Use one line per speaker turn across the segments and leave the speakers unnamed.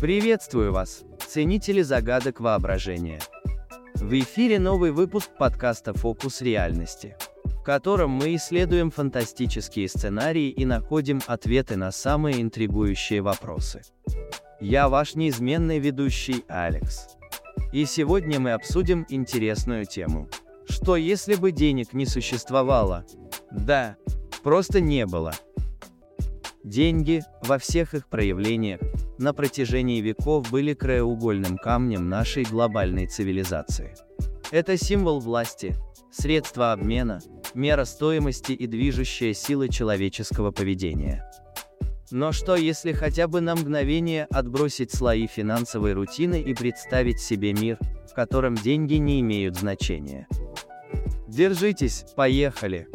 Приветствую вас, ценители загадок воображения. В эфире новый выпуск подкаста «Фокус реальности», в котором мы исследуем фантастические сценарии и находим ответы на самые интригующие вопросы. Я ваш неизменный ведущий Алекс. И сегодня мы обсудим интересную тему. Что если бы денег не существовало? Да, просто не было – Деньги, во всех их проявлениях, на протяжении веков были краеугольным камнем нашей глобальной цивилизации. Это символ власти, средство обмена, мера стоимости и движущая сила человеческого поведения. Но что если хотя бы на мгновение отбросить слои финансовой рутины и представить себе мир, в котором деньги не имеют значения? Держитесь, поехали!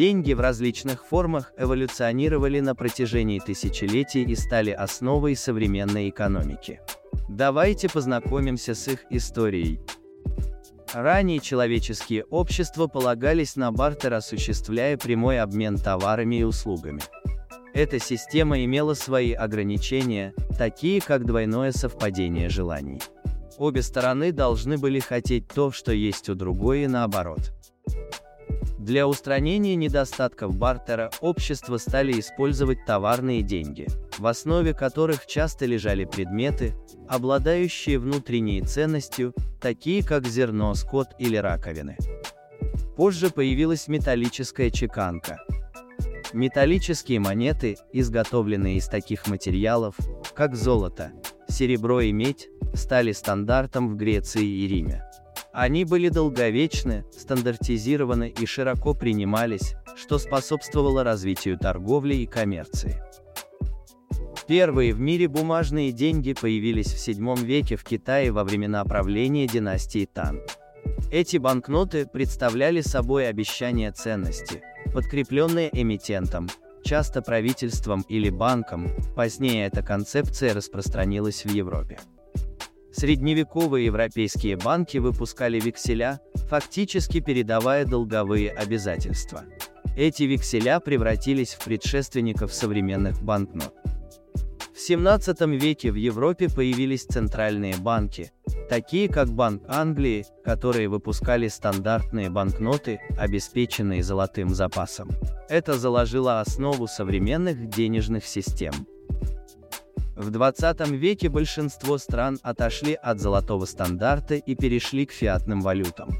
Деньги в различных формах эволюционировали на протяжении тысячелетий и стали основой современной экономики. Давайте познакомимся с их историей. Ранее человеческие общества полагались на бартер, осуществляя прямой обмен товарами и услугами. Эта система имела свои ограничения, такие как двойное совпадение желаний. Обе стороны должны были хотеть то, что есть у другой и наоборот. Для устранения недостатков бартера общества стали использовать товарные деньги, в основе которых часто лежали предметы, обладающие внутренней ценностью, такие как зерно, скот или раковины. Позже появилась металлическая чеканка. Металлические монеты, изготовленные из таких материалов, как золото, серебро и медь, стали стандартом в Греции и Риме. Они были долговечны, стандартизированы и широко принимались, что способствовало развитию торговли и коммерции. Первые в мире бумажные деньги появились в VII веке в Китае во времена правления династии Тан. Эти банкноты представляли собой обещание ценности, подкрепленные эмитентом, часто правительством или банком, позднее эта концепция распространилась в Европе. Средневековые европейские банки выпускали векселя, фактически передавая долговые обязательства. Эти векселя превратились в предшественников современных банкнот. В 17 веке в Европе появились центральные банки, такие как Банк Англии, которые выпускали стандартные банкноты, обеспеченные золотым запасом. Это заложило основу современных денежных систем. В 20 веке большинство стран отошли от золотого стандарта и перешли к фиатным валютам.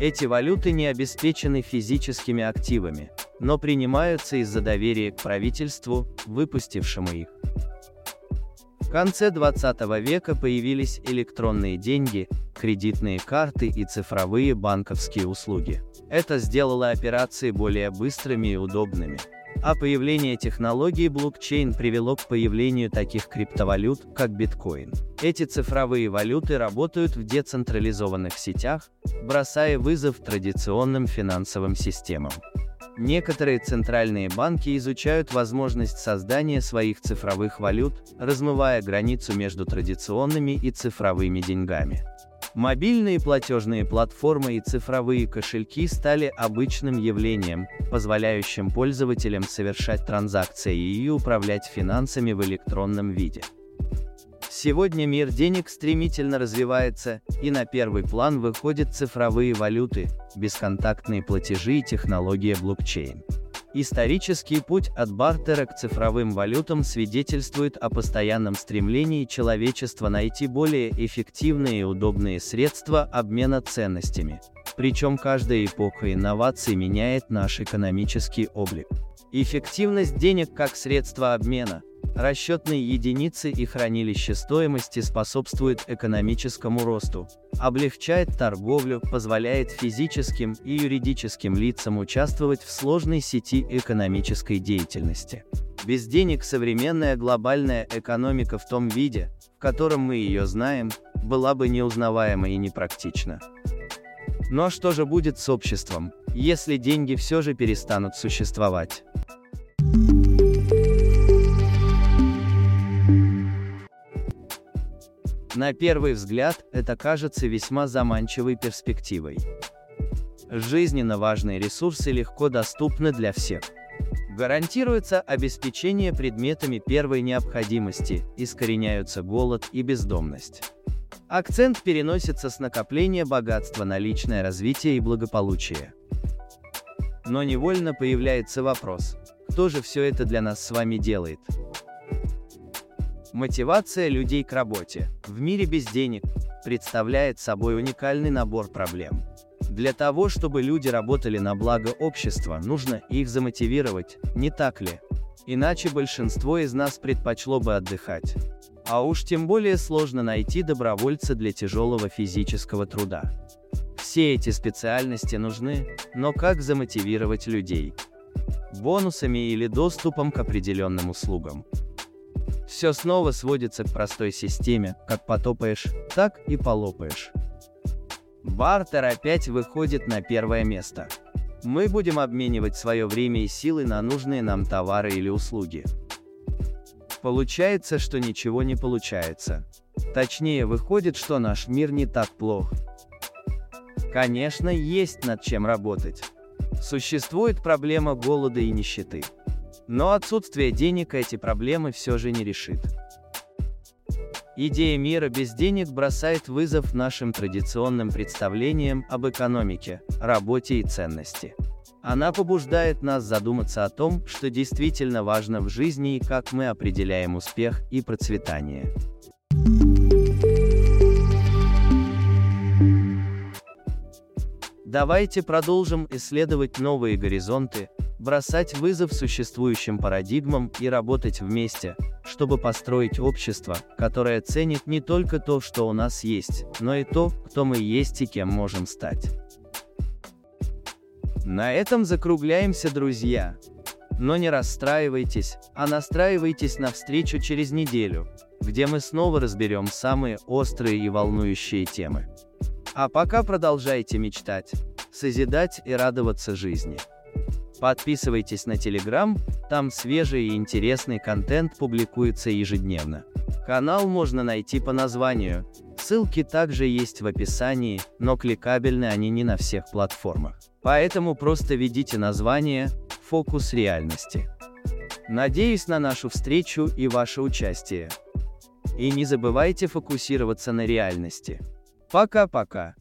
Эти валюты не обеспечены физическими активами, но принимаются из-за доверия к правительству, выпустившему их. В конце 20 века появились электронные деньги, кредитные карты и цифровые банковские услуги. Это сделало операции более быстрыми и удобными а появление технологии блокчейн привело к появлению таких криптовалют, как биткоин. Эти цифровые валюты работают в децентрализованных сетях, бросая вызов традиционным финансовым системам. Некоторые центральные банки изучают возможность создания своих цифровых валют, размывая границу между традиционными и цифровыми деньгами. Мобильные платежные платформы и цифровые кошельки стали обычным явлением, позволяющим пользователям совершать транзакции и управлять финансами в электронном виде. Сегодня мир денег стремительно развивается, и на первый план выходят цифровые валюты, бесконтактные платежи и технология блокчейн. Исторический путь от бартера к цифровым валютам свидетельствует о постоянном стремлении человечества найти более эффективные и удобные средства обмена ценностями. Причем каждая эпоха инноваций меняет наш экономический облик. Эффективность денег как средство обмена – Расчетные единицы и хранилище стоимости способствуют экономическому росту, облегчает торговлю, позволяет физическим и юридическим лицам участвовать в сложной сети экономической деятельности. Без денег современная глобальная экономика в том виде, в котором мы ее знаем, была бы неузнаваема и непрактична. Но ну а что же будет с обществом, если деньги все же перестанут существовать? На первый взгляд, это кажется весьма заманчивой перспективой. Жизненно важные ресурсы легко доступны для всех. Гарантируется обеспечение предметами первой необходимости, искореняются голод и бездомность. Акцент переносится с накопления богатства на личное развитие и благополучие. Но невольно появляется вопрос, кто же все это для нас с вами делает? Мотивация людей к работе в мире без денег представляет собой уникальный набор проблем. Для того, чтобы люди работали на благо общества, нужно их замотивировать, не так ли? Иначе большинство из нас предпочло бы отдыхать. А уж тем более сложно найти добровольца для тяжелого физического труда. Все эти специальности нужны, но как замотивировать людей? Бонусами или доступом к определенным услугам. Все снова сводится к простой системе, как потопаешь, так и полопаешь. Бартер опять выходит на первое место. Мы будем обменивать свое время и силы на нужные нам товары или услуги. Получается, что ничего не получается. Точнее, выходит, что наш мир не так плох. Конечно, есть над чем работать. Существует проблема голода и нищеты. Но отсутствие денег эти проблемы все же не решит. Идея мира без денег бросает вызов нашим традиционным представлениям об экономике, работе и ценности. Она побуждает нас задуматься о том, что действительно важно в жизни и как мы определяем успех и процветание. Давайте продолжим исследовать новые горизонты, бросать вызов существующим парадигмам и работать вместе, чтобы построить общество, которое ценит не только то, что у нас есть, но и то, кто мы есть и кем можем стать. На этом закругляемся, друзья. Но не расстраивайтесь, а настраивайтесь на встречу через неделю, где мы снова разберем самые острые и волнующие темы. А пока продолжайте мечтать, созидать и радоваться жизни. Подписывайтесь на Телеграм, там свежий и интересный контент публикуется ежедневно. Канал можно найти по названию, ссылки также есть в описании, но кликабельны они не на всех платформах. Поэтому просто введите название «Фокус реальности». Надеюсь на нашу встречу и ваше участие. И не забывайте фокусироваться на реальности. Пока-пока.